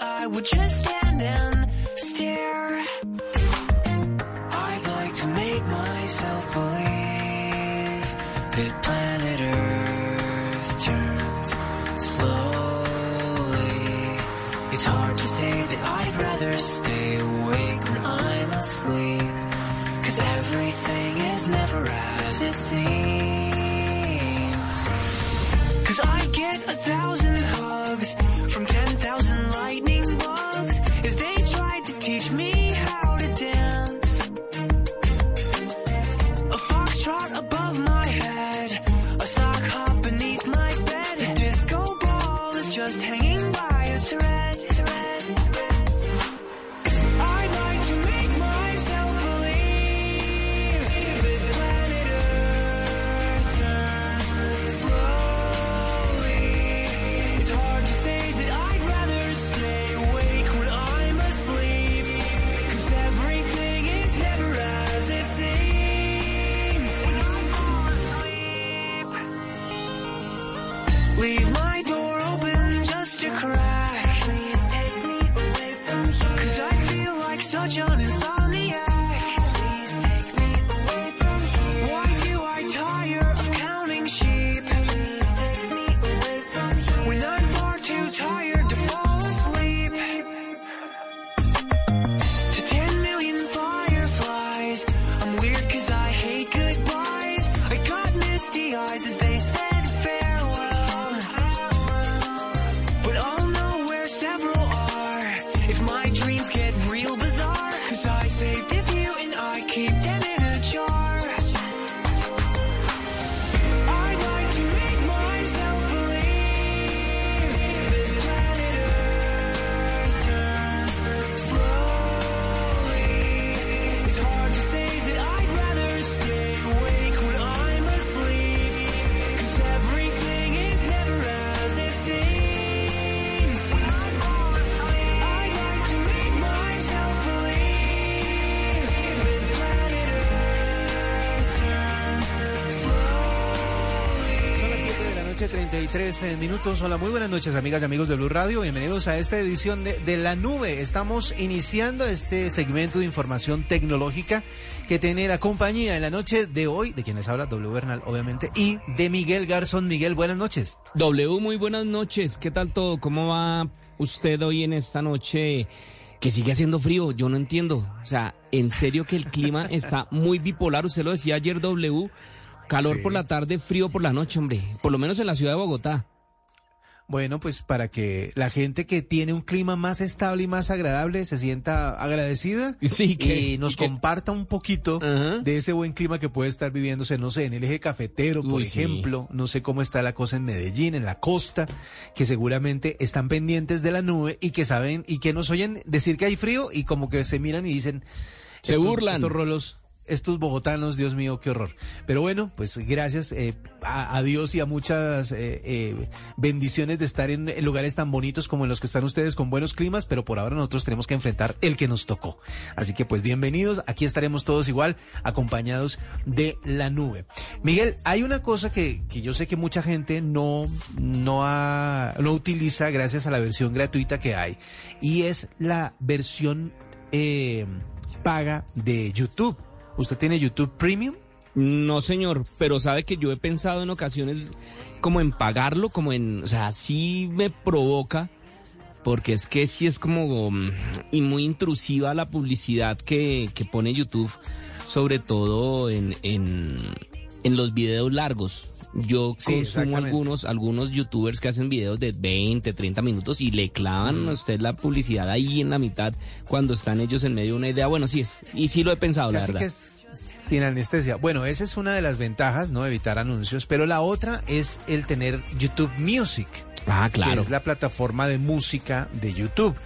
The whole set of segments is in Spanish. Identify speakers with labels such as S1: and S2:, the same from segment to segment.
S1: I would just stand and stare. I'd like to make myself believe that planet Earth turns slowly. It's hard to say that I'd rather stay awake when I'm asleep. Cause everything is never as it seems. Cause I get
S2: minutos. Hola, muy buenas noches, amigas y amigos de Blue Radio. Bienvenidos a esta edición de, de, La Nube. Estamos iniciando este segmento de información tecnológica que tiene la compañía en la noche de hoy, de quienes habla W Bernal, obviamente, y de Miguel Garzón. Miguel, buenas noches.
S3: W, muy buenas noches. ¿Qué tal todo? ¿Cómo va usted hoy en esta noche? que sigue haciendo frío, yo no entiendo. O sea, en serio que el clima está muy bipolar. Usted lo decía ayer, W. Calor por la tarde, frío por la noche, hombre. Por lo menos en la ciudad de Bogotá.
S2: Bueno, pues para que la gente que tiene un clima más estable y más agradable se sienta agradecida
S3: sí, que,
S2: y nos comparta un poquito de ese buen clima que puede estar viviéndose, no sé, en el eje cafetero, por ejemplo, no sé cómo está la cosa en Medellín, en la costa, que seguramente están pendientes de la nube y que saben y que nos oyen decir que hay frío y como que se miran y dicen,
S3: se burlan.
S2: Estos rolos estos bogotanos, Dios mío, qué horror. Pero bueno, pues gracias eh, a, Dios y a muchas eh, eh, bendiciones de estar en, lugares tan bonitos como en los que están ustedes con buenos climas, pero por ahora nosotros tenemos que enfrentar el que nos tocó. Así que pues bienvenidos, aquí estaremos todos igual, acompañados de la nube. Miguel, hay una cosa que, que yo sé que mucha gente no, no, ha, no utiliza gracias a la versión gratuita que hay, y es la versión paga de YouTube. ¿Usted tiene YouTube Premium?
S3: No, señor, pero sabe que yo he pensado en ocasiones como en pagarlo, como en, o sea, sí me provoca, porque es que sí es como mm, y muy intrusiva la publicidad que, que pone YouTube, sobre todo en, en, en los videos largos. Yo consumo algunos, algunos youtubers que hacen videos de 20, 30 minutos y le clavan a usted la publicidad ahí en la mitad cuando están ellos en medio de una idea. Bueno, sí es, y sí lo he pensado, la verdad.
S2: Que es sin anestesia. Bueno, esa es una de las ventajas, ¿no? Evitar anuncios, pero la otra es el tener YouTube Music.
S3: Ah, claro.
S2: Que es la plataforma de música de YouTube.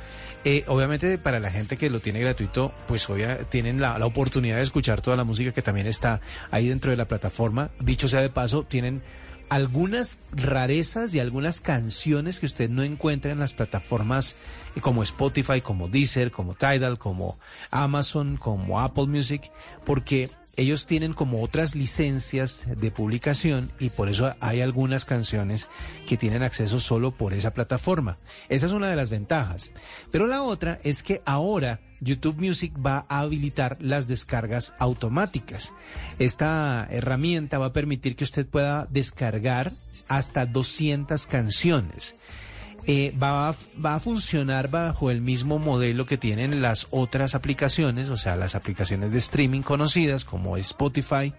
S2: Eh, obviamente para la gente que lo tiene gratuito, pues obvia, tienen la, la, oportunidad de escuchar toda la música que también está ahí dentro de la plataforma. Dicho sea de paso, tienen algunas rarezas y algunas canciones que usted no encuentra en las plataformas como Spotify, como Deezer, como Tidal, como Amazon, como Apple Music, porque ellos tienen como otras licencias de publicación y por eso hay algunas canciones que tienen acceso solo por esa plataforma. Esa es una de las ventajas. Pero la otra es que ahora YouTube Music va a habilitar las descargas automáticas. Esta herramienta va a permitir que usted pueda descargar hasta 200 canciones. Eh, va, a, va a funcionar bajo el mismo modelo que tienen las otras aplicaciones, o sea, las aplicaciones de streaming conocidas como Spotify.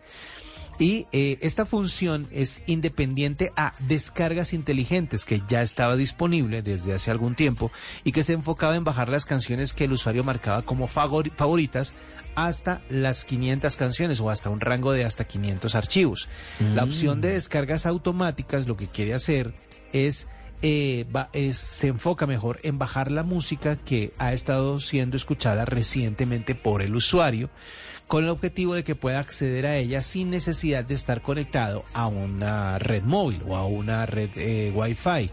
S2: Y eh, esta función es independiente a descargas inteligentes que ya estaba disponible desde hace algún tiempo y que se enfocaba en bajar las canciones que el usuario marcaba como favoritas hasta las 500 canciones o hasta un rango de hasta 500 archivos. La opción de mm. descargas automáticas lo que quiere hacer es eh, se enfoca mejor en bajar la música que ha estado siendo escuchada recientemente por el usuario con el objetivo de que pueda acceder a ella sin necesidad de estar conectado a una red móvil o a una red eh, Wi-Fi.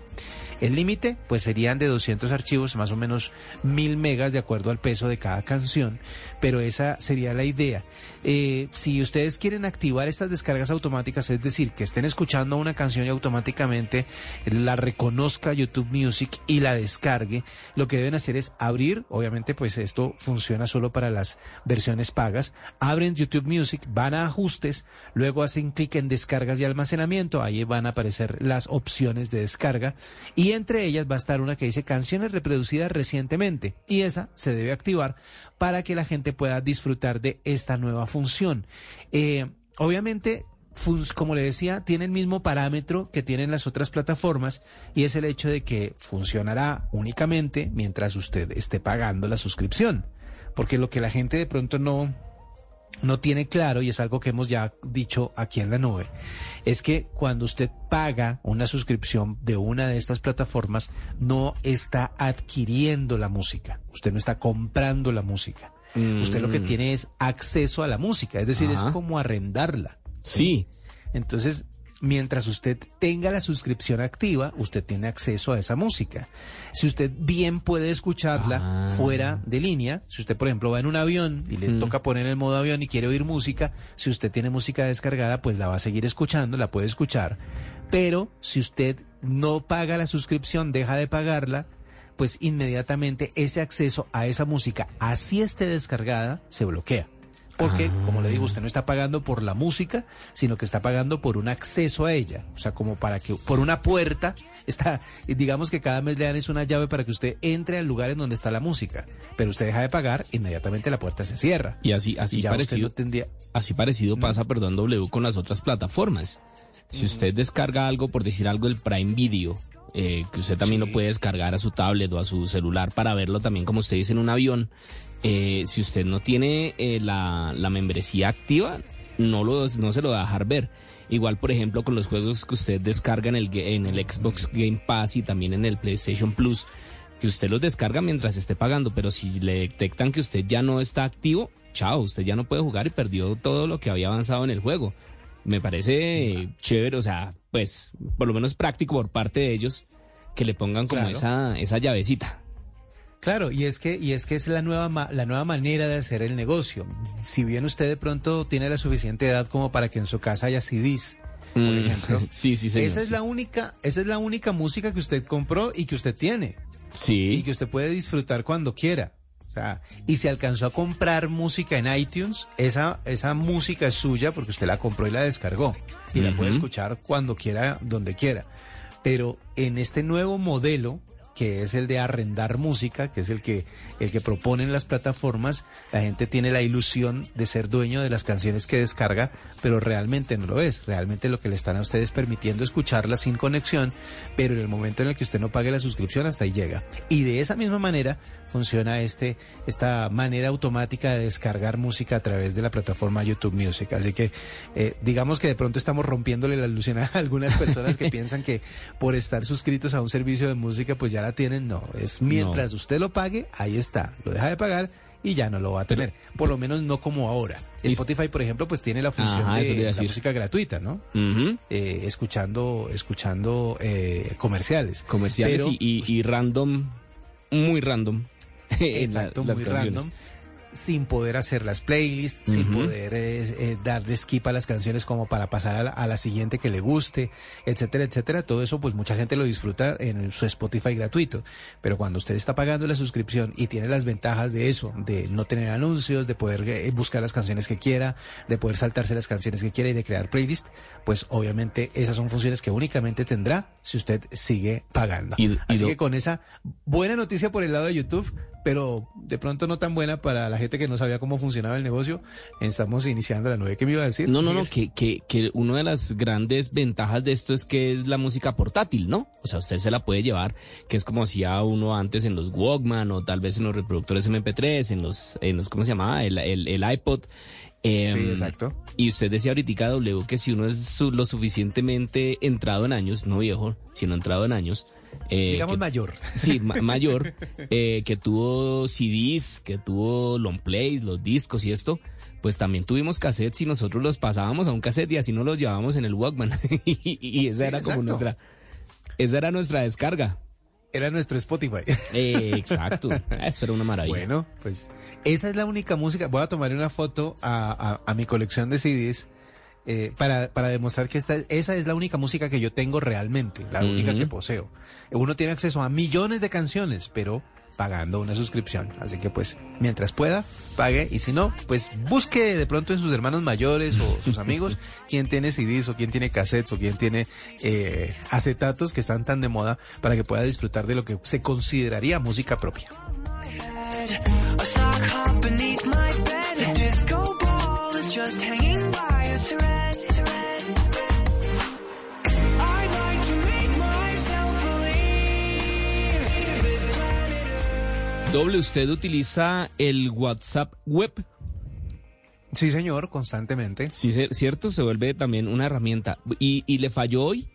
S2: El límite, pues serían de 200 archivos, más o menos mil megas de acuerdo al peso de cada canción, pero esa sería la idea. Eh, si ustedes quieren activar estas descargas automáticas, es decir, que estén escuchando una canción y automáticamente la reconozca YouTube Music y la descargue, lo que deben hacer es abrir, obviamente pues esto funciona solo para las versiones pagas, abren YouTube Music, van a ajustes, luego hacen clic en descargas y almacenamiento, ahí van a aparecer las opciones de descarga y entre ellas va a estar una que dice canciones reproducidas recientemente y esa se debe activar para que la gente pueda disfrutar de esta nueva función. Eh, obviamente, como le decía, tiene el mismo parámetro que tienen las otras plataformas y es el hecho de que funcionará únicamente mientras usted esté pagando la suscripción. Porque lo que la gente de pronto no, no tiene claro, y es algo que hemos ya dicho aquí en la nube, es que cuando usted paga una suscripción de una de estas plataformas, no está adquiriendo la música, usted no está comprando la música. Usted lo que mm. tiene es acceso a la música, es decir, es como arrendarla.
S3: sí.
S2: Entonces, mientras usted tenga la suscripción activa, usted tiene acceso a esa música. Si usted bien puede escucharla ah. fuera de línea, si usted por ejemplo va en un avión y le mm. toca poner el modo avión y quiere oír música, si usted tiene música descargada, pues la va a seguir escuchando, la puede escuchar. Pero si usted no paga la suscripción, deja de pagarla, pues inmediatamente ese acceso a esa música, así esté descargada, se bloquea. Porque, como le digo, usted no está pagando por la música, sino que está pagando por un acceso a ella. O sea, como para que, por una puerta, está, digamos que cada mes le dan es una llave para que usted entre al lugar en donde está la música. Pero usted deja de pagar, inmediatamente la puerta se cierra.
S3: Y así, así parecido, tendría... así parecido pasa, perdón, W con las otras plataformas. Si usted descarga algo, por decir algo, el Prime Video, eh, que usted también lo puede descargar a su tablet o a su celular para verlo también, como usted dice, en un avión. Eh, si usted no tiene eh, la, la, membresía activa, no, lo, no se lo va a dejar ver. Igual, por ejemplo, con los juegos que usted descarga en el, en el Xbox Game Pass y también en el PlayStation Plus, que usted los descarga mientras esté pagando, pero si le detectan que usted ya no está activo, chao, usted ya no puede jugar y perdió todo lo que había avanzado en el juego. Me parece chévere, o sea, pues por lo menos práctico por parte de ellos que le pongan como esa, esa llavecita.
S2: Claro, y es que y es que es la nueva la nueva manera de hacer el negocio. Si bien usted de pronto tiene la suficiente edad como para que en su casa haya CDs, por mm, ejemplo.
S3: sí, sí, señor,
S2: Esa es la única esa es la única música que usted compró y que usted tiene.
S3: Sí.
S2: Y que usted puede disfrutar cuando quiera. O sea, y si alcanzó a comprar música en iTunes, esa, esa música es suya porque usted la compró y la descargó. Y la puede escuchar cuando quiera, donde quiera. Pero en este nuevo modelo, que es el de arrendar música, que es el que, el que proponen las plataformas, la gente tiene la ilusión de ser dueño de las canciones que descarga, pero realmente no lo es. Realmente lo que le están a ustedes permitiendo escucharlas sin conexión, pero en el momento en el que usted no pague la suscripción, hasta ahí llega. Y de esa misma manera funciona este, esta manera automática de descargar música a través de la plataforma YouTube Music. Así que eh, digamos que de pronto estamos rompiéndole la ilusión a algunas personas que piensan que por estar suscritos a un servicio de música, pues ya la tienen. No, es mientras usted lo pague, ahí está. Lo deja de pagar y ya no lo va a tener. Por lo menos no como ahora. Spotify, por ejemplo, pues tiene la función de la música gratuita, ¿no? Eh, escuchando, escuchando eh, comerciales.
S3: Comerciales y, y, random, muy random.
S2: Exacto, muy random sin poder hacer las playlists, sin poder eh, eh, darle skip a las canciones como para pasar a la, siguiente que le guste, etcétera, etcétera. Todo eso, pues mucha gente lo disfruta en su Spotify gratuito. Pero cuando usted está pagando la suscripción y tiene las ventajas de eso, de no tener anuncios, de poder eh, buscar las canciones que quiera, de poder saltarse las canciones que quiera y de crear playlist, pues obviamente esas son funciones que únicamente tendrá si usted sigue pagando. Así que con esa buena noticia por el lado de YouTube, pero de pronto no tan buena para la gente que no sabía cómo funcionaba el negocio. Estamos iniciando la nueve. ¿Qué me iba a decir?
S3: No, no, no, que, que, que una de las grandes ventajas de esto es que es la música portátil, ¿no? O sea, usted se la puede llevar, que es como hacía uno antes en los Walkman o tal vez en los reproductores MP3, en los, en los ¿cómo se llamaba? El, el, iPod.
S2: Em, sí, exacto.
S3: Y usted decía ahorita, W, que si uno es lo suficientemente entrado en años, no viejo, sino entrado en años,
S2: eh, Digamos mayor.
S3: Sí, mayor, eh, que tuvo CDs, que tuvo long plays, los discos y esto, pues también tuvimos cassettes y nosotros los pasábamos a un cassette y así nos los llevábamos en el Walkman. y, esa era como nuestra, esa era nuestra descarga.
S2: Era nuestro Spotify.
S3: Eh, exacto, eso era una maravilla.
S2: Bueno, pues esa es la única música. Voy a tomar una foto a, a mi colección de CDs eh, para, para demostrar que esta, esa es la única música que yo tengo realmente, la única que poseo. Uno tiene acceso a millones de canciones, pero pagando una suscripción. Así que pues, mientras pueda, pague. Y si no, pues busque de pronto en sus hermanos mayores o sus amigos quién tiene CDs o quién tiene cassettes o quién tiene eh, acetatos que están tan de moda para que pueda disfrutar de lo que se consideraría música propia.
S3: Doble, ¿usted utiliza el WhatsApp web?
S2: Sí, señor, constantemente.
S3: Sí, cierto, se vuelve también una herramienta. ¿Y, y le falló hoy?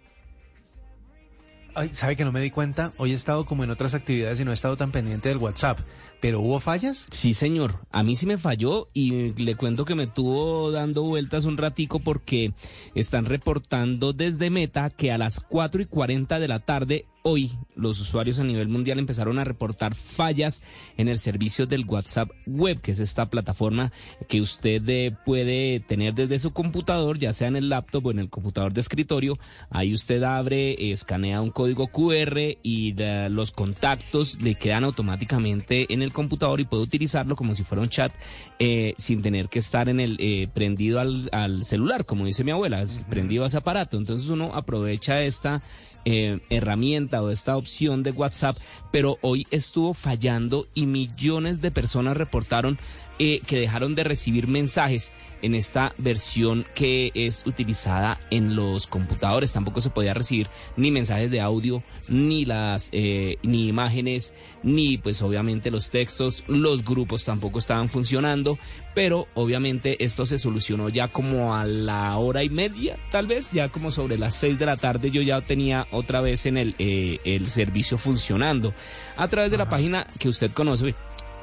S2: Ay, ¿sabe que no me di cuenta? Hoy he estado como en otras actividades y no he estado tan pendiente del WhatsApp. ¿Pero hubo fallas?
S3: Sí, señor. A mí sí me falló y le cuento que me tuvo dando vueltas un ratico porque están reportando desde Meta que a las 4 y 40 de la tarde hoy los usuarios a nivel mundial empezaron a reportar fallas en el servicio del WhatsApp web, que es esta plataforma que usted eh, puede tener desde su computador, ya sea en el laptop o en el computador de escritorio. Ahí usted abre, escanea un código QR y los contactos le quedan automáticamente en el computador y puede utilizarlo como si fuera un chat eh, sin tener que estar en el eh, prendido al, al, celular, como dice mi abuela, prendido a ese aparato. Entonces uno aprovecha esta eh, herramienta o esta opción de WhatsApp, pero hoy estuvo fallando y millones de personas reportaron que dejaron de recibir mensajes en esta versión que es utilizada en los computadores. Tampoco se podía recibir ni mensajes de audio, ni las eh, ni imágenes, ni pues obviamente los textos. Los grupos tampoco estaban funcionando, pero obviamente esto se solucionó ya como a la hora y media, tal vez, ya como sobre las seis de la tarde yo ya tenía otra vez en el, eh, el servicio funcionando a través de la página que usted conoce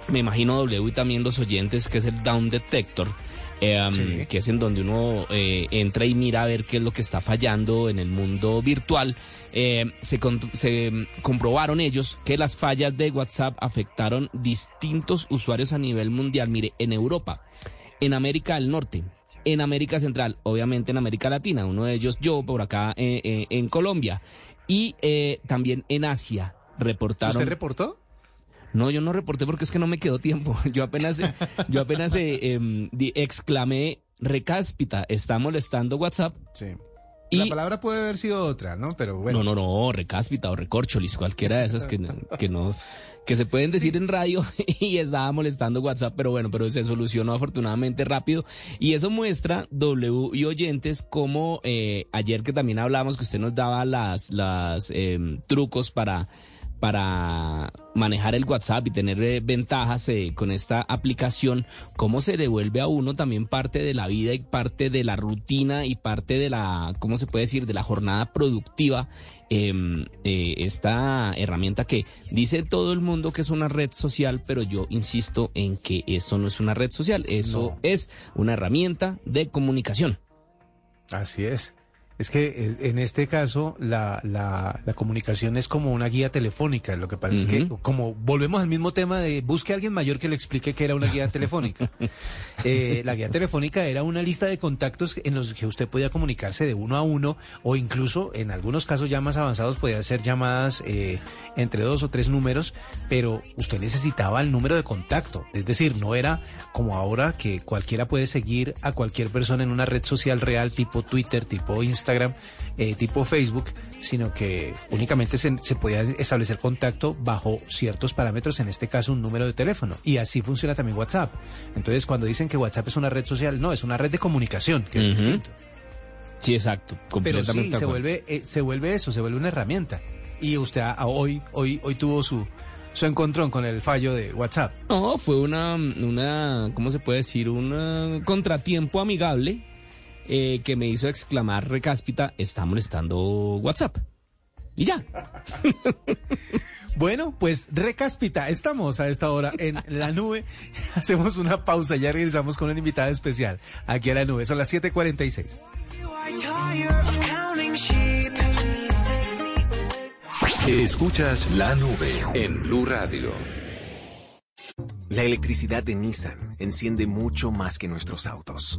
S3: me imagino W y también los oyentes, que es el Down Detector. Eh, que es en donde uno eh, entra y mira a ver qué es lo que está fallando en el mundo virtual. Eh, se, se comprobaron ellos que las fallas de WhatsApp afectaron distintos usuarios a nivel mundial. Mire, en Europa, en América del Norte, en América Central, obviamente en América Latina, uno de ellos yo por acá en Colombia, y también en Asia reportaron.
S2: ¿Usted reportó?
S3: No, yo no reporté porque es que no me quedó tiempo. Yo apenas, yo apenas eh, em, exclamé recáspita, está molestando WhatsApp.
S2: Sí. Y, la palabra puede haber sido otra, ¿no? Pero bueno.
S3: No, no, no, recáspita o recorcholis, cualquiera de esas que, que no, que se pueden decir en radio y estaba molestando WhatsApp, pero bueno, pero se solucionó afortunadamente rápido. Y eso muestra, W y oyentes, como eh, ayer que también hablamos que usted nos daba las, las em, trucos para para manejar el WhatsApp y tener eh, ventajas eh, con esta aplicación, cómo se devuelve a uno también parte de la vida y parte de la rutina y parte de la, ¿cómo se puede decir?, de la jornada productiva. Em, eh, esta herramienta que dice todo el mundo que es una red social, pero yo insisto en que eso no es una red social, eso es una herramienta de comunicación.
S2: Así es. Es que eh, en este caso la, la, la, comunicación es como una guía telefónica. Lo que pasa es que, como volvemos al mismo tema de busque a alguien mayor que le explique que era una guía telefónica. eh, la guía telefónica era una lista de contactos en los que usted podía comunicarse de uno a uno o incluso en algunos casos ya más avanzados podía hacer llamadas eh, entre dos o tres números, pero usted necesitaba el número de contacto. Es decir, no era como ahora que cualquiera puede seguir a cualquier persona en una red social real tipo Twitter, tipo Instagram Instagram, eh, tipo Facebook, sino que únicamente se, se, podía establecer contacto bajo ciertos parámetros, en este caso un número de teléfono. Y así funciona también WhatsApp. Entonces, cuando dicen que WhatsApp es una red social, no, es una red de comunicación, que es distinto.
S3: Sí, exacto.
S2: Pero sí, se vuelve, eh, se vuelve eso, se vuelve una herramienta. Y usted hoy, hoy, hoy tuvo su, su encontrón con el fallo de WhatsApp.
S3: No, fue una, una, ¿cómo se puede decir? Un contratiempo amigable eh, que me hizo exclamar recáspita, está molestando WhatsApp. Y ya.
S2: Bueno, pues recáspita, estamos a esta hora en la nube. Hacemos una pausa, ya regresamos con una invitada especial aquí a la nube. Son las 7:46.
S1: Escuchas la nube en Blue Radio.
S4: La electricidad de Nissan enciende mucho más que nuestros autos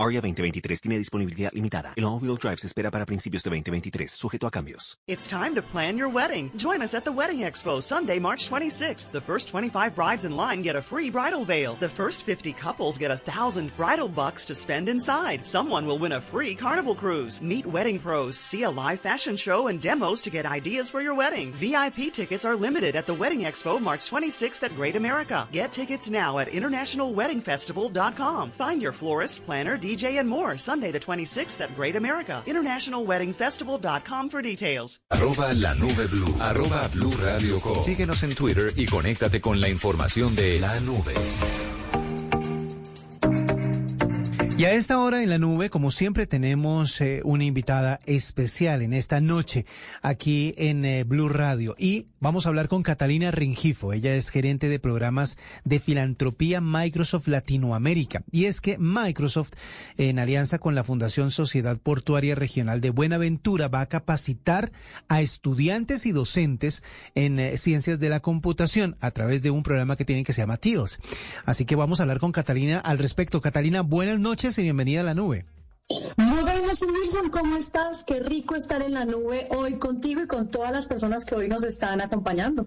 S4: Aria 2023 tiene disponibilidad limitada. El all-wheel drive se espera para principios de 2023, sujeto a cambios.
S5: It's time to plan your wedding. Join us at the Wedding Expo Sunday, March 26th. The first 25 brides in line get a free bridal veil. The first 50 couples get a thousand bridal bucks to spend inside. Someone will win a free carnival cruise. Meet wedding pros, see a live fashion show and demos to get ideas for your wedding. VIP tickets are limited at the Wedding Expo March 26th at Great America. Get tickets now at internationalweddingfestival.com. Find your florist, planner, DJ, and more Sunday the 26th at Great America. InternationalWeddingFestival.com for details.
S1: Arroba la nube blue. Arroba blue radio Síguenos en Twitter y conéctate con la información de la nube.
S2: Y a esta hora en la nube, como siempre, tenemos eh, una invitada especial en esta noche aquí en eh, Blue Radio. Y vamos a hablar con Catalina Ringifo. Ella es gerente de programas de filantropía Microsoft Latinoamérica. Y es que Microsoft, en alianza con la Fundación Sociedad Portuaria Regional de Buenaventura, va a capacitar a estudiantes y docentes en eh, ciencias de la computación a través de un programa que tienen que se llama TILS. Así que vamos a hablar con Catalina al respecto. Catalina, buenas noches y bienvenida a la nube.
S6: Muy buenas, Wilson, ¿cómo estás? Qué rico estar en la nube hoy contigo y con todas las personas que hoy nos están acompañando.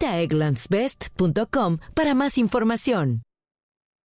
S7: egglandsbest.com para más información.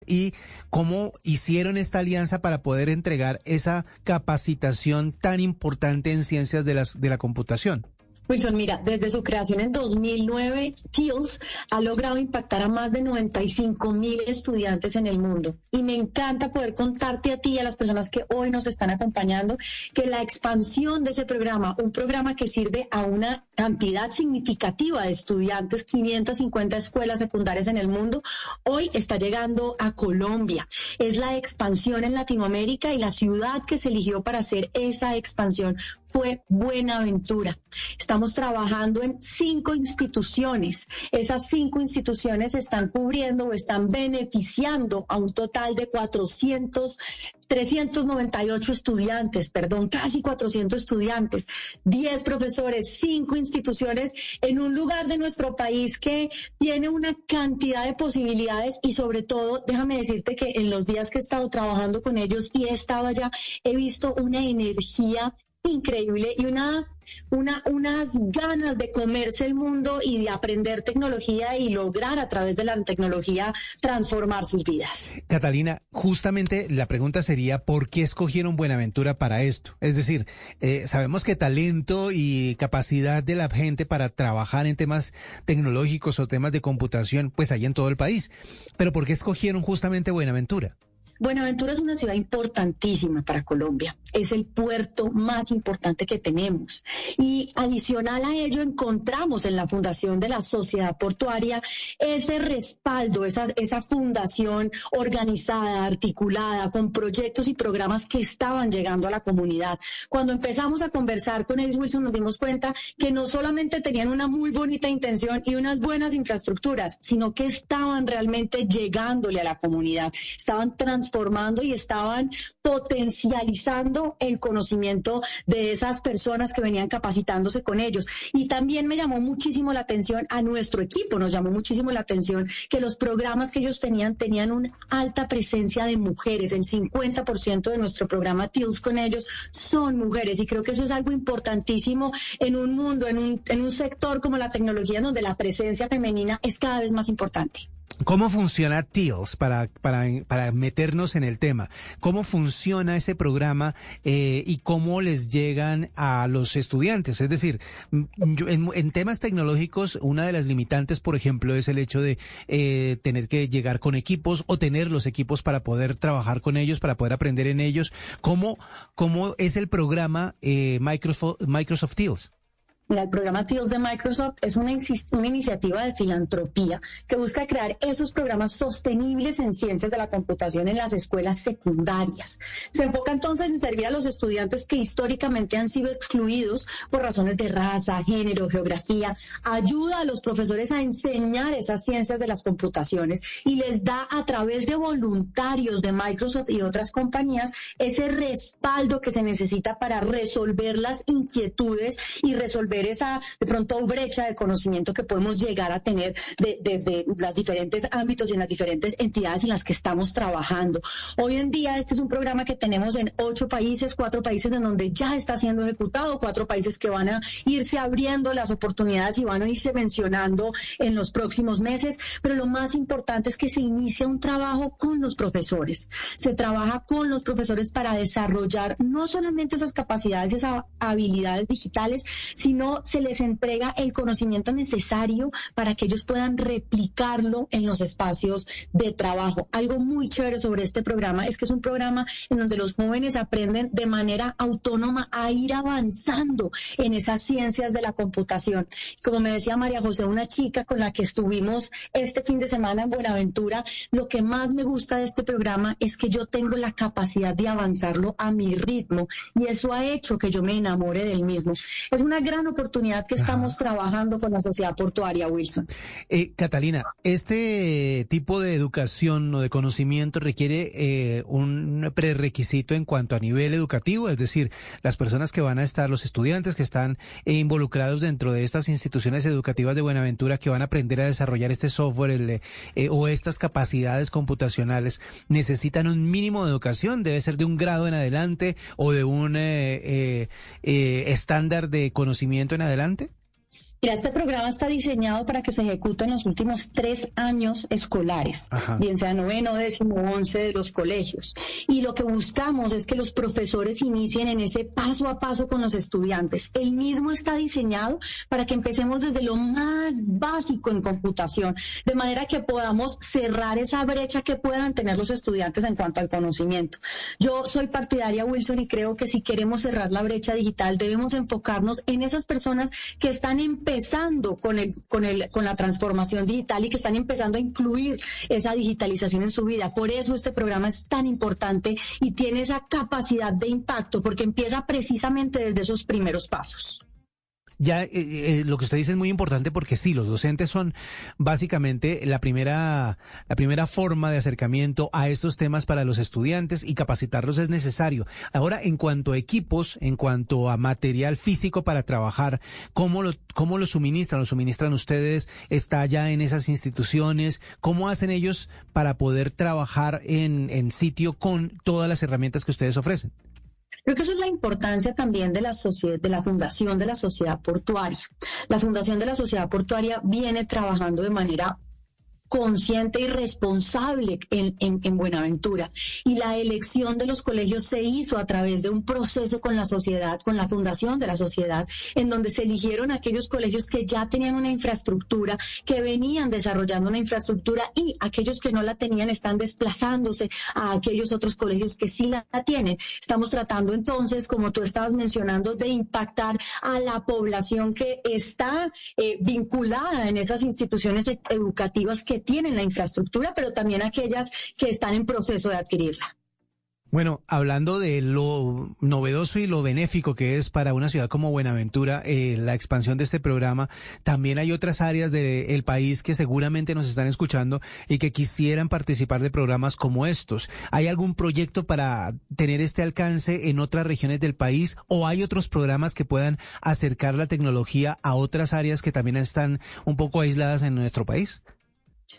S2: ¿Y cómo hicieron esta alianza para poder entregar esa capacitación tan importante en ciencias de la computación?
S6: Wilson, mira, desde su creación en 2009, TILS ha logrado impactar a más de 95 mil estudiantes en el mundo. Y me encanta poder contarte a ti y a las personas que hoy nos están acompañando que la expansión de ese programa, un programa que sirve a una cantidad significativa de estudiantes, 550 escuelas secundarias en el mundo, hoy está llegando a Colombia. Es la expansión en Latinoamérica y la ciudad que se eligió para hacer esa expansión fue Buenaventura. Estamos trabajando en cinco instituciones. Esas cinco instituciones están cubriendo o están beneficiando a un total de 400, 398 estudiantes, perdón, casi 400 estudiantes, 10 profesores, cinco instituciones en un lugar de nuestro país que tiene una cantidad de posibilidades y sobre todo, déjame decirte que en los días que he estado trabajando con ellos y he estado allá, he visto una energía increíble y una, una, unas ganas de comerse el mundo y de aprender tecnología y lograr a través de la tecnología transformar sus vidas.
S2: Catalina, justamente la pregunta sería, ¿por qué escogieron Buenaventura para esto? Es decir, eh, sabemos que talento y capacidad de la gente para trabajar en temas tecnológicos o temas de computación, pues hay en todo el país. Pero ¿por qué escogieron justamente Buenaventura?
S6: Buenaventura es una ciudad importantísima para Colombia. Es el puerto más importante que tenemos. Y adicional a ello, encontramos en la fundación de la sociedad portuaria ese respaldo, esa, esa fundación organizada, articulada, con proyectos y programas que estaban llegando a la comunidad. Cuando empezamos a conversar con ellos, Wilson, nos dimos cuenta que no solamente tenían una muy bonita intención y unas buenas infraestructuras, sino que estaban realmente llegándole a la comunidad. Estaban transformando y estaban potencializando el conocimiento de esas personas que venían capacitándose con ellos. Y también me llamó muchísimo la atención a nuestro equipo, nos llamó muchísimo la atención que los programas que ellos tenían tenían una alta presencia de mujeres. El 50% de nuestro programa TILS con ellos son mujeres y creo que eso es algo importantísimo en un mundo, en un, en un sector como la tecnología donde la presencia femenina es cada vez más importante.
S2: ¿Cómo funciona TILS para, para, para, meternos en el tema? ¿Cómo funciona ese programa eh, y cómo les llegan a los estudiantes? Es decir, yo, en, en, temas tecnológicos, una de las limitantes, por ejemplo, es el hecho de eh, tener que llegar con equipos o tener los equipos para poder trabajar con ellos, para poder aprender en ellos. ¿Cómo, cómo es el programa eh, Microsoft, Microsoft TILS?
S6: el programa TILS de Microsoft es una, iniciativa de filantropía que busca crear esos programas sostenibles en ciencias de la computación en las escuelas secundarias. Se enfoca entonces en servir a los estudiantes que históricamente han sido excluidos por razones de raza, género, geografía. Ayuda a los profesores a enseñar esas ciencias de las computaciones y les da a través de voluntarios de Microsoft y otras compañías ese respaldo que se necesita para resolver las inquietudes y resolver esa de pronto brecha de conocimiento que podemos llegar a tener desde los diferentes ámbitos y en las diferentes entidades en las que estamos trabajando. Hoy en día este es un programa que tenemos en ocho países, cuatro países en donde ya está siendo ejecutado, cuatro países que van a irse abriendo las oportunidades y van a irse mencionando en los próximos meses, pero lo más importante es que se inicia un trabajo con los profesores. Se trabaja con los profesores para desarrollar no solamente esas capacidades, esas habilidades digitales, sino se les entrega el conocimiento necesario para que ellos puedan replicarlo en los espacios de trabajo. Algo muy chévere sobre este programa es que es un programa en donde los jóvenes aprenden de manera autónoma a ir avanzando en esas ciencias de la computación. Como me decía María José, una chica con la que estuvimos este fin de semana en Buenaventura, lo que más me gusta de este programa es que yo tengo la capacidad de avanzarlo a mi ritmo y eso ha hecho que yo me enamore del mismo. Es una gran que estamos trabajando con la sociedad portuaria, Wilson.
S2: Eh, Catalina, este tipo de educación o de conocimiento requiere eh, un prerequisito en cuanto a nivel educativo, es decir, las personas que van a estar, los estudiantes que están involucrados dentro de estas instituciones educativas de Buenaventura, que van a aprender a desarrollar este software eh, o estas capacidades computacionales, necesitan un mínimo de educación, debe ser de un grado en adelante o de un estándar de conocimiento en adelante?
S6: Mira, este programa está diseñado para que se ejecute en los últimos tres años escolares, bien sea noveno, décimo, once de los colegios. Y lo que buscamos es que los profesores inicien en ese paso a paso con los estudiantes. El mismo está diseñado para que empecemos desde lo más básico en computación, de manera que podamos cerrar esa brecha que puedan tener los estudiantes en cuanto al conocimiento. Yo soy partidaria, Wilson, y creo que si queremos cerrar la brecha digital, debemos enfocarnos en esas personas que están empezando empezando con, el, con, el, con la transformación digital y que están empezando a incluir esa digitalización en su vida. Por eso este programa es tan importante y tiene esa capacidad de impacto, porque empieza precisamente desde esos primeros pasos.
S2: Ya eh, eh, lo que usted dice es muy importante porque sí, los docentes son básicamente la primera, la primera forma de acercamiento a estos temas para los estudiantes y capacitarlos es necesario. Ahora, en cuanto a equipos, en cuanto a material físico para trabajar, ¿cómo lo, cómo lo suministran? ¿Lo suministran ustedes? ¿Está ya en esas instituciones? ¿Cómo hacen ellos para poder trabajar en, en sitio con todas las herramientas que ustedes ofrecen?
S6: Creo que eso es la importancia también de la sociedad, de la fundación de la sociedad portuaria. La fundación de la sociedad portuaria viene trabajando de manera consciente y responsable en, en, Buenaventura. Y la elección de los colegios se hizo a través de un proceso con la sociedad, con la fundación de la sociedad, en donde se eligieron aquellos colegios que ya tenían una infraestructura, que venían desarrollando una infraestructura y aquellos que no la tenían están desplazándose a aquellos otros colegios que sí la, tienen. Estamos tratando entonces, como tú estabas mencionando, de impactar a la población que está eh, vinculada en esas instituciones educativas que tienen la infraestructura, pero también aquellas que están en proceso de adquirirla.
S2: Bueno, hablando de lo novedoso y lo benéfico que es para una ciudad como Buenaventura eh, la expansión de este programa, también hay otras áreas del país que seguramente nos están escuchando y que quisieran participar de programas como estos. ¿Hay algún proyecto para tener este alcance en otras regiones del país o hay otros programas que puedan acercar la tecnología a otras áreas que también están un poco aisladas en nuestro país?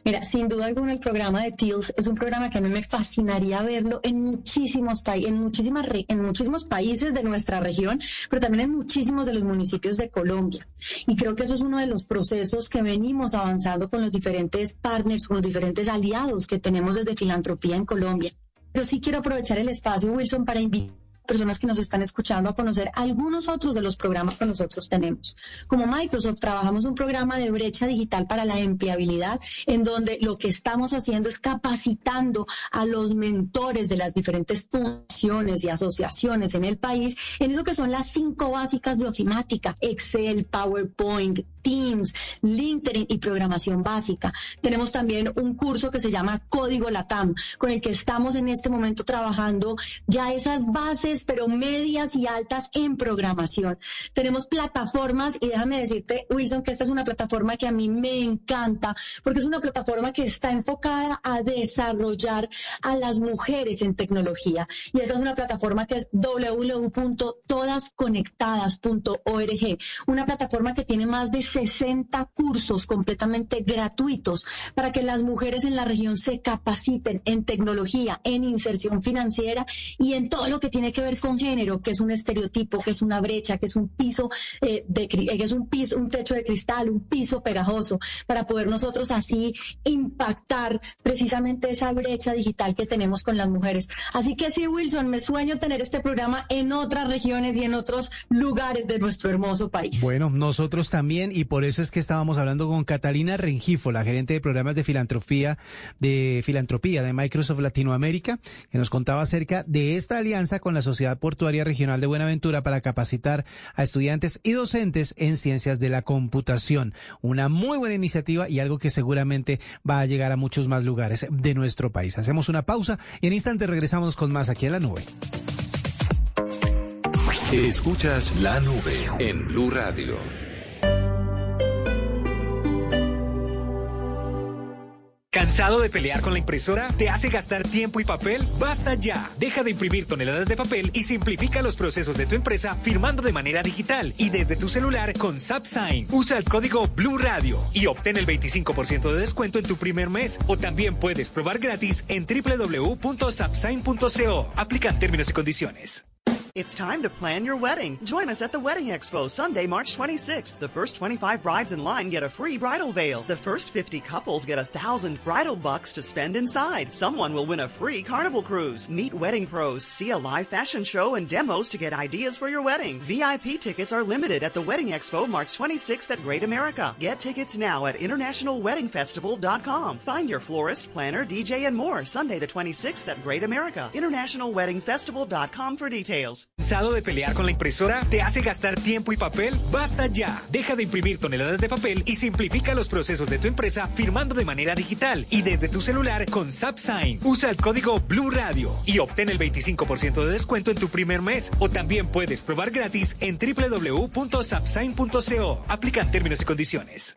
S6: Mira, sin duda alguna el programa de TILS es un programa que a mí me fascinaría verlo en muchísimos en muchísimas en muchísimos países de nuestra región, pero también en muchísimos de los municipios de Colombia. Y creo que eso es uno de los procesos que venimos avanzando con los diferentes partners, con los diferentes aliados que tenemos desde Filantropía en Colombia. Pero sí quiero aprovechar el espacio, Wilson, para invitar personas que nos están escuchando a conocer algunos otros de los programas que nosotros tenemos. Como Microsoft, trabajamos un programa de brecha digital para la empleabilidad, en donde lo que estamos haciendo es capacitando a los mentores de las diferentes funciones y asociaciones en el país en eso que son las cinco básicas de ofimática, Excel, PowerPoint, Teams, LinkedIn y programación básica. Tenemos también un curso que se llama Código Latam, con el que estamos en este momento trabajando ya esas bases, pero medias y altas en programación. Tenemos plataformas y déjame decirte, Wilson, que esta es una plataforma que a mí me encanta porque es una plataforma que está enfocada a desarrollar a las mujeres en tecnología. Y esa es una plataforma que es www.todasconectadas.org, una plataforma que tiene más de 60 cursos completamente gratuitos para que las mujeres en la región se capaciten en tecnología, en inserción financiera y en todo lo que tiene que ver con género, que es un estereotipo, que es una brecha, que es un piso eh, de eh, que es un piso, un techo de cristal, un piso pegajoso, para poder nosotros así impactar precisamente esa brecha digital que tenemos con las mujeres. Así que sí, Wilson, me sueño tener este programa en otras regiones y en otros lugares de nuestro hermoso país.
S2: Bueno, nosotros también y por eso es que estábamos hablando con Catalina Rengifo, la gerente de programas de filantropía de filantropía de Microsoft Latinoamérica, que nos contaba acerca de esta alianza con la Sociedad Portuaria Regional de Buenaventura para capacitar a estudiantes y docentes en ciencias de la computación. Una muy buena iniciativa y algo que seguramente va a llegar a muchos más lugares de nuestro país. Hacemos una pausa y en instante regresamos con más aquí en la nube.
S1: Escuchas la nube en Blue Radio.
S8: ¿Cansado de pelear con la impresora? ¿Te hace gastar tiempo y papel? ¡Basta ya! Deja de imprimir toneladas de papel y simplifica los procesos de tu empresa firmando de manera digital y desde tu celular con SubSign. Usa el código Blue Radio y obtén el 25% de descuento en tu primer mes. O también puedes probar gratis en www.subsign.co. Aplican términos y condiciones.
S5: It's time to plan your wedding. Join us at the Wedding Expo Sunday, March 26th. The first 25 brides in line get a free bridal veil. The first 50 couples get a thousand bridal bucks to spend inside. Someone will win a free carnival cruise. Meet wedding pros, see a live fashion show and demos to get ideas for your wedding. VIP tickets are limited at the Wedding Expo March 26th at Great America. Get tickets now at internationalweddingfestival.com. Find your florist, planner, DJ, and more Sunday the 26th at Great America. Internationalweddingfestival.com for details.
S8: ¿Cansado de pelear con la impresora? ¿Te hace gastar tiempo y papel? ¡Basta ya! Deja de imprimir toneladas de papel y simplifica los procesos de tu empresa firmando de manera digital y desde tu celular con SubSign. Usa el código Blue Radio y obtén el 25% de descuento en tu primer mes. O también puedes probar gratis en www.subsign.co. Aplican términos y condiciones.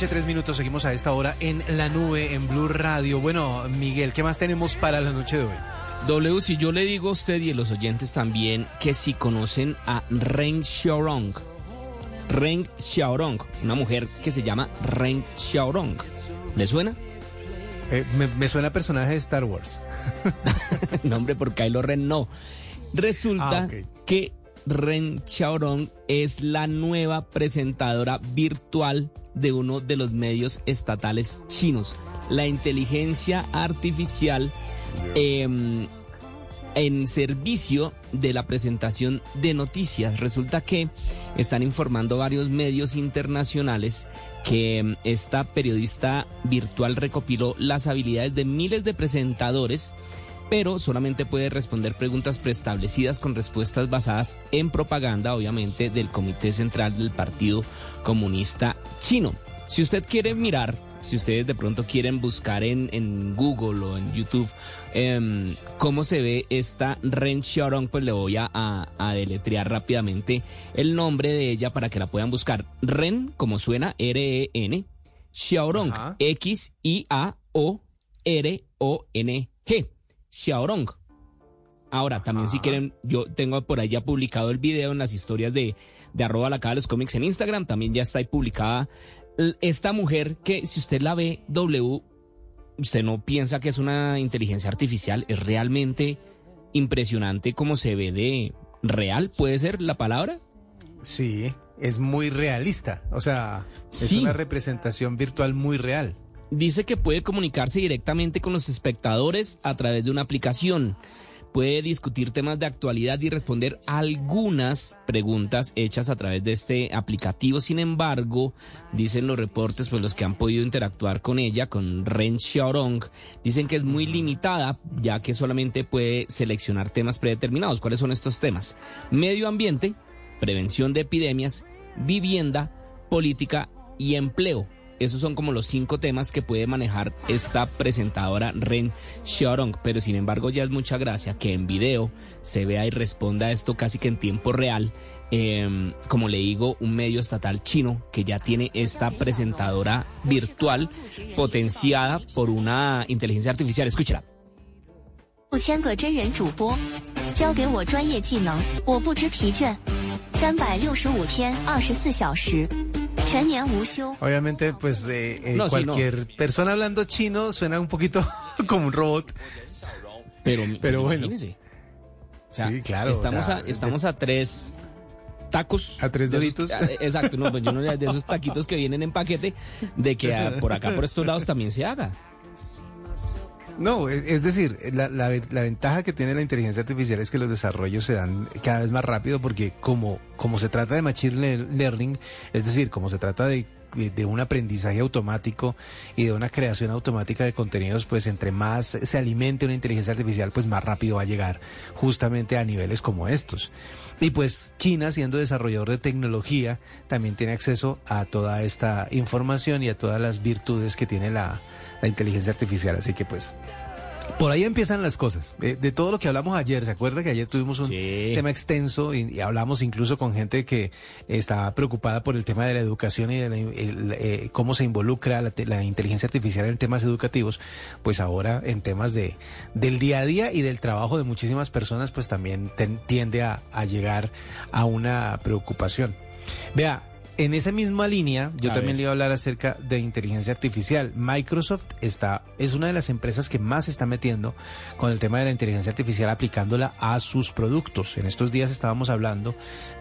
S2: Noche, 3 minutos. Seguimos a esta hora en la nube, en Blue Radio. Bueno, Miguel, ¿qué más tenemos para la noche de hoy?
S3: W, si yo le digo a usted y a los oyentes también que si conocen a Ren Xiaorong, Ren Xiaorong, una mujer que se llama Ren Xiaorong, ¿le suena?
S2: Eh, me, me suena a personaje de Star Wars.
S3: no, hombre, por Kylo Ren no. Resulta
S2: Ah,
S3: que Ren Xiaorong es la nueva presentadora virtual de uno de los medios estatales chinos. La inteligencia artificial em, en servicio de la presentación de noticias. Resulta que están informando varios medios internacionales que em, esta periodista virtual recopiló las habilidades de miles de presentadores pero solamente puede responder preguntas preestablecidas con respuestas basadas en propaganda, obviamente, del Comité Central del Partido Comunista Chino. Si usted quiere mirar, si ustedes de pronto quieren buscar en, en Google o en YouTube em, cómo se ve esta Ren Xiaorong, pues le voy a, a- deletrear rápidamente el nombre de ella para que la puedan buscar. Ren, como suena, R-E-N, Xiaorong. X-I-A-O-R-O-N-G. Xiaorong. Ahora, también si quieren, yo tengo por ahí ya publicado el video en las historias de, de arroba la Caja de los cómics en Instagram, también ya está ahí publicada esta mujer que si usted la ve W, usted no piensa que es una inteligencia artificial, es realmente impresionante como se ve de real, puede ser la palabra.
S2: Sí, es muy realista. O sea, es
S3: Sí.
S2: una representación virtual muy real.
S3: Dice que puede comunicarse directamente con los espectadores a través de una aplicación. Puede discutir temas de actualidad y responder algunas preguntas hechas a través de este aplicativo. Sin embargo, dicen los reportes, pues los que han podido interactuar con ella, con Ren Xiaorong, dicen que es muy limitada, ya que solamente puede seleccionar temas predeterminados. ¿Cuáles son estos temas? Medio ambiente, prevención de epidemias, vivienda, política y empleo. Esos son como los cinco temas que puede manejar esta presentadora Ren Xiaorong, pero sin embargo ya es mucha gracia que en video se vea y responda a esto casi que en tiempo real, eh, como le digo, un medio estatal chino que ya tiene esta presentadora virtual potenciada por una inteligencia artificial. Escúchela.
S9: 六千个真人主播，教给我专业技能，我不知疲倦。三百六十五天，二十四小时， 全年无休。
S2: Obviamente, pues eh, eh,
S3: No, sí,
S2: cualquier persona hablando chino suena un poquito como un robot.
S3: Pero,
S2: Pero bueno.
S3: imagínese. O sea,
S2: sí, claro. o
S3: Estamos,
S2: sea,
S3: a, estamos a tres tacos.
S2: A tres
S3: de esos-
S2: deditos.
S3: ah, exacto, no, pues yo no de esos taquitos que vienen en paquete, de que ah, por acá, por estos lados también se haga.
S2: No, es es decir, la, la, ventaja que tiene la inteligencia artificial es que los desarrollos se dan cada vez más rápido porque como, como se trata de machine lear- learning, es decir, como se trata de, de un aprendizaje automático y de una creación automática de contenidos, pues entre más se alimente una inteligencia artificial, pues más rápido va a llegar justamente a niveles como estos. Y pues China, siendo desarrollador de tecnología, también tiene acceso a toda esta información y a todas las virtudes que tiene la, la inteligencia artificial. Así que pues por ahí empiezan las cosas. Eh, de todo lo que hablamos ayer, ¿se acuerda que ayer tuvimos un
S3: Sí.
S2: tema extenso y, y hablamos incluso con gente que estaba preocupada por el tema de la educación y de la- el, eh, cómo se involucra la, la inteligencia artificial en temas educativos? Pues ahora en temas de del día a día y del trabajo de muchísimas personas, pues también ten- tiende a, a llegar a una preocupación. Vea, en esa misma línea, yo
S3: A
S2: también
S3: ver.
S2: le iba a hablar acerca de inteligencia artificial. Microsoft está, es una de las empresas que más se está metiendo con el tema de la inteligencia artificial aplicándola a sus productos. En estos días estábamos hablando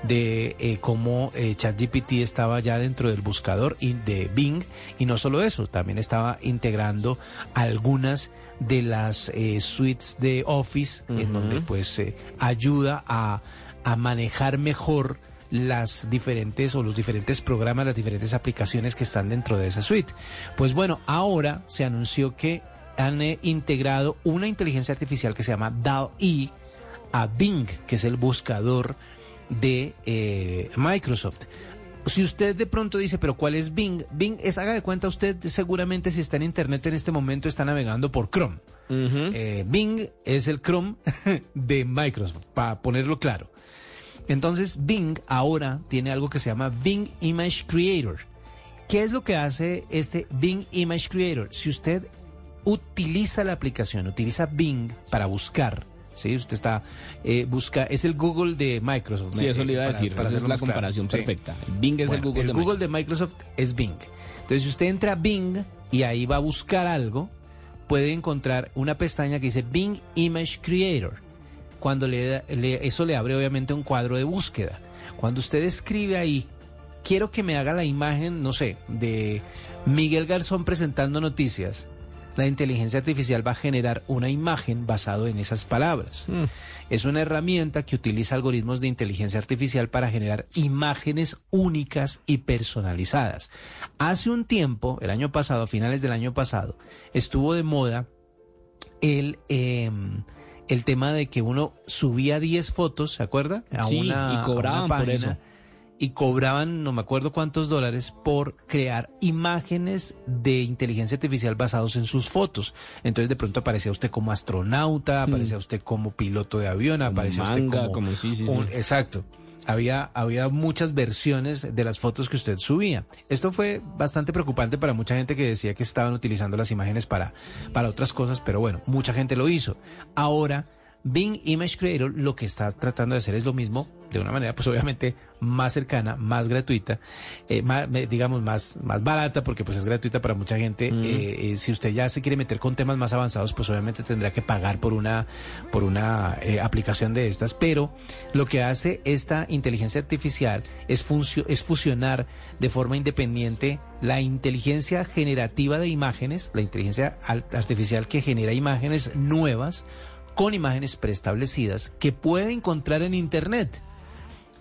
S2: de eh, cómo eh, ChatGPT estaba ya dentro del buscador y de Bing y no solo eso, también estaba integrando algunas de las eh, suites de Office en donde pues eh, ayuda a, a manejar mejor las diferentes o los diferentes programas, las diferentes aplicaciones que están dentro de esa suite. Pues bueno, ahora se anunció que han eh, integrado una inteligencia artificial que se llama DAL-E a Bing, que es el buscador de eh, Microsoft. Si usted de pronto dice, pero ¿cuál es Bing? Bing es, haga de cuenta usted, seguramente si está en Internet en este momento está navegando por Chrome. Eh, Bing es el Chrome de Microsoft, para ponerlo claro. Entonces Bing ahora tiene algo que se llama Bing Image Creator. ¿Qué es lo que hace este Bing Image Creator? Si usted utiliza la aplicación, utiliza Bing para buscar, ¿sí? Usted está, eh, busca, es el Google de Microsoft.
S3: Sí, eso le iba a
S2: para-
S3: decir.
S2: para
S3: Esa es la
S2: claro.
S3: comparación
S2: Sí.
S3: perfecta. Bing es el Google de
S2: Google de Microsoft es Bing. Entonces, si usted entra a Bing y ahí va a buscar algo, puede encontrar una pestaña que dice Bing Image Creator. Cuando le, le- eso le abre obviamente un cuadro de búsqueda. Cuando usted escribe ahí, quiero que me haga la imagen, no sé, de Miguel Garzón presentando noticias, la inteligencia artificial va a generar una imagen basado en esas palabras. Es una herramienta que utiliza algoritmos de inteligencia artificial para generar imágenes únicas y personalizadas. Hace un tiempo, el año pasado, a finales del año pasado, estuvo de moda el, eh, el tema de que uno subía 10 fotos, ¿se acuerda?
S3: Sí, y
S2: a una
S3: cobraban por
S2: página,
S3: eso.
S2: Y cobraban, no me acuerdo cuántos dólares, por crear imágenes de inteligencia artificial basados en sus fotos. Entonces de pronto aparecía usted como astronauta, aparecía usted como piloto de avión, aparecía usted como...
S3: como sí, sí, sí.
S2: un- Exacto. Había, había muchas versiones de las fotos que usted subía. Esto fue bastante preocupante para mucha gente que decía que estaban utilizando las imágenes para, para otras cosas, pero bueno, mucha gente lo hizo. Ahora, Bing Image Creator lo que está tratando de hacer es lo mismo, de una manera pues obviamente más cercana, más gratuita, eh, más, me- digamos más, más barata, porque pues es gratuita para mucha gente. Eh, eh, si usted ya se quiere meter con temas más avanzados, pues obviamente tendrá que pagar por una, por una eh, aplicación de estas. Pero lo que hace esta inteligencia artificial es, es fusionar de forma independiente la inteligencia generativa de imágenes, la inteligencia al- artificial que genera imágenes nuevas, con imágenes preestablecidas que puede encontrar en Internet.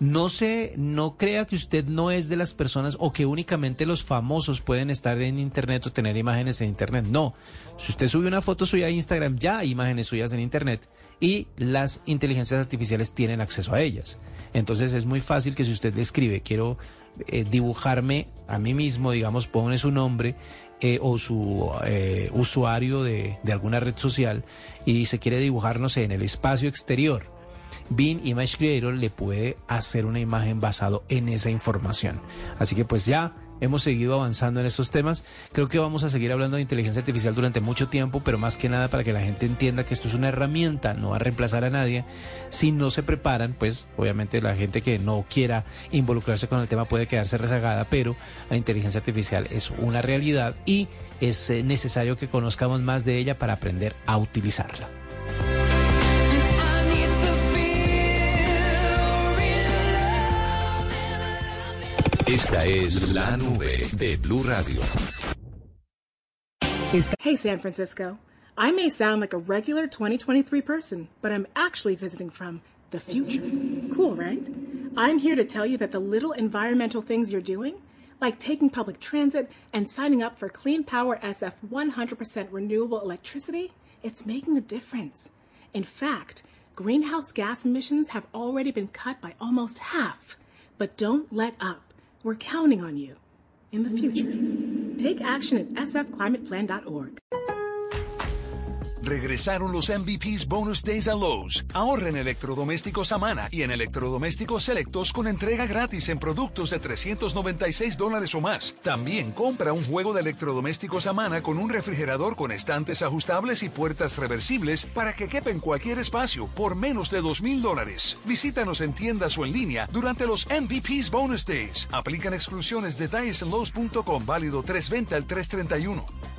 S2: No se, no crea que usted no es de las personas o que únicamente los famosos pueden estar en internet o tener imágenes en internet. No. Si usted sube una foto suya a Instagram, ya hay imágenes suyas en internet y las inteligencias artificiales tienen acceso a ellas. Entonces es muy fácil que si usted le escribe, quiero eh, dibujarme a mí mismo, digamos, pone su nombre eh, o su eh, usuario de, de alguna red social y se quiere dibujar, no sé, en el espacio exterior. Bing Image Creator le puede hacer una imagen basado en esa información. Así que pues ya hemos seguido avanzando en estos temas. Creo que vamos a seguir hablando de inteligencia artificial durante mucho tiempo, pero más que nada para que la gente entienda que esto es una herramienta, no va a reemplazar a nadie. Si no se preparan, pues obviamente la gente que no quiera involucrarse con el tema puede quedarse rezagada, pero la inteligencia artificial es una realidad y es eh, necesario que conozcamos más de ella para aprender a utilizarla.
S1: Esta es la nube de Blue Radio.
S10: Hey, San Francisco. I may sound like a regular 2023 person, but I'm actually visiting from the future. Cool, right? I'm here to tell you that the little environmental things you're doing, like taking public transit and signing up for Clean Power SF 100% renewable electricity, it's making a difference. In fact, greenhouse gas emissions have already been cut by almost half. But don't let up. We're counting on you in the future. Take action at sfclimateplan.org.
S11: Regresaron los MVPs Bonus Days a Lowe's. Ahorra en electrodomésticos Amana y en electrodomésticos selectos con entrega gratis en productos de 396 dólares o más. También compra un juego de electrodomésticos Amana con un refrigerador con estantes ajustables y puertas reversibles para que quepa en cualquier espacio por menos de 2 mil dólares. Visítanos en tiendas o en línea durante los MVPs Bonus Days. Aplican exclusiones. Detalles en Lowe's.com. Válido 320 al 331.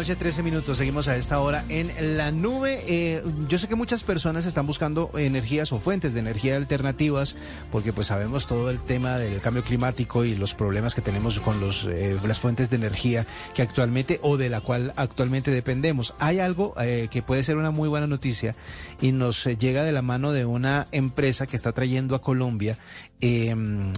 S2: Noche, 13 minutos. Seguimos a esta hora en la nube. Eh, yo sé que muchas personas están buscando energías o fuentes de energía alternativas porque pues sabemos todo el tema del cambio climático y los problemas que tenemos con los, eh, las fuentes de energía que actualmente o de la cual actualmente dependemos. Hay algo eh, que puede ser una muy buena noticia y nos llega de la mano de una empresa que está trayendo a Colombia em,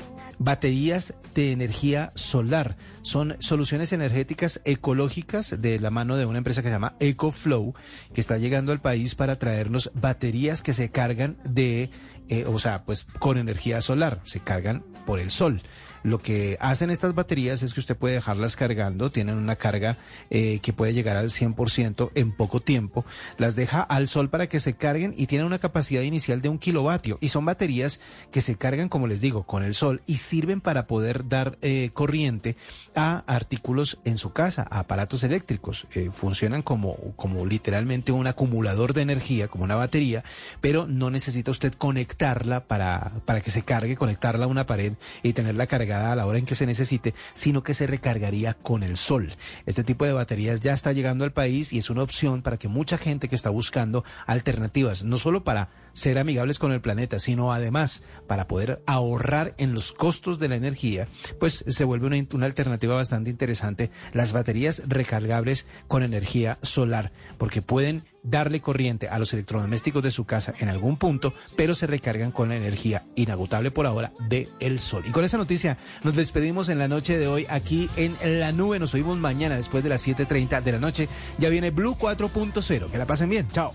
S2: baterías de energía solar. Son soluciones energéticas ecológicas de la mano de una empresa que se llama EcoFlow, que está llegando al país para traernos baterías que se cargan de, eh, o sea, pues con energía solar, se cargan por el sol. Lo que hacen estas baterías es que usted puede dejarlas cargando, tienen una carga eh, que puede llegar al 100% en poco tiempo, las deja al sol para que se carguen y tienen una capacidad inicial de un kilovatio y son baterías que se cargan, como les digo, con el sol y sirven para poder dar eh, corriente a artículos en su casa, a aparatos eléctricos. Eh, funcionan como, como literalmente un acumulador de energía, como una batería, pero no necesita usted conectarla para, para que se cargue, conectarla a una pared y tenerla cargada a la hora en que se necesite, sino que se recargaría con el sol. Este tipo de baterías ya está llegando al país y es una opción para que mucha gente que está buscando alternativas, no solo para ser amigables con el planeta, sino además para poder ahorrar en los costos de la energía, pues se vuelve una, una, alternativa bastante interesante las baterías recargables con energía solar, porque pueden darle corriente a los electrodomésticos de su casa en algún punto, pero se recargan con la energía inagotable por ahora de el sol. Y con esa noticia nos despedimos en la noche de hoy aquí en la nube. Nos oímos mañana después de las 7.30 de la noche. Ya viene Blue 4.0. Que la pasen bien. Chao.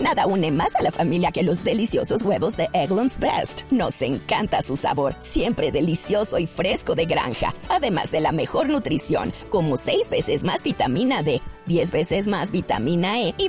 S12: Nada une más a la familia que los deliciosos huevos de Eggland's Best. Nos encanta su sabor, siempre delicioso y fresco de granja, además de la mejor nutrición, como 6 veces más vitamina D, 10 veces más vitamina E y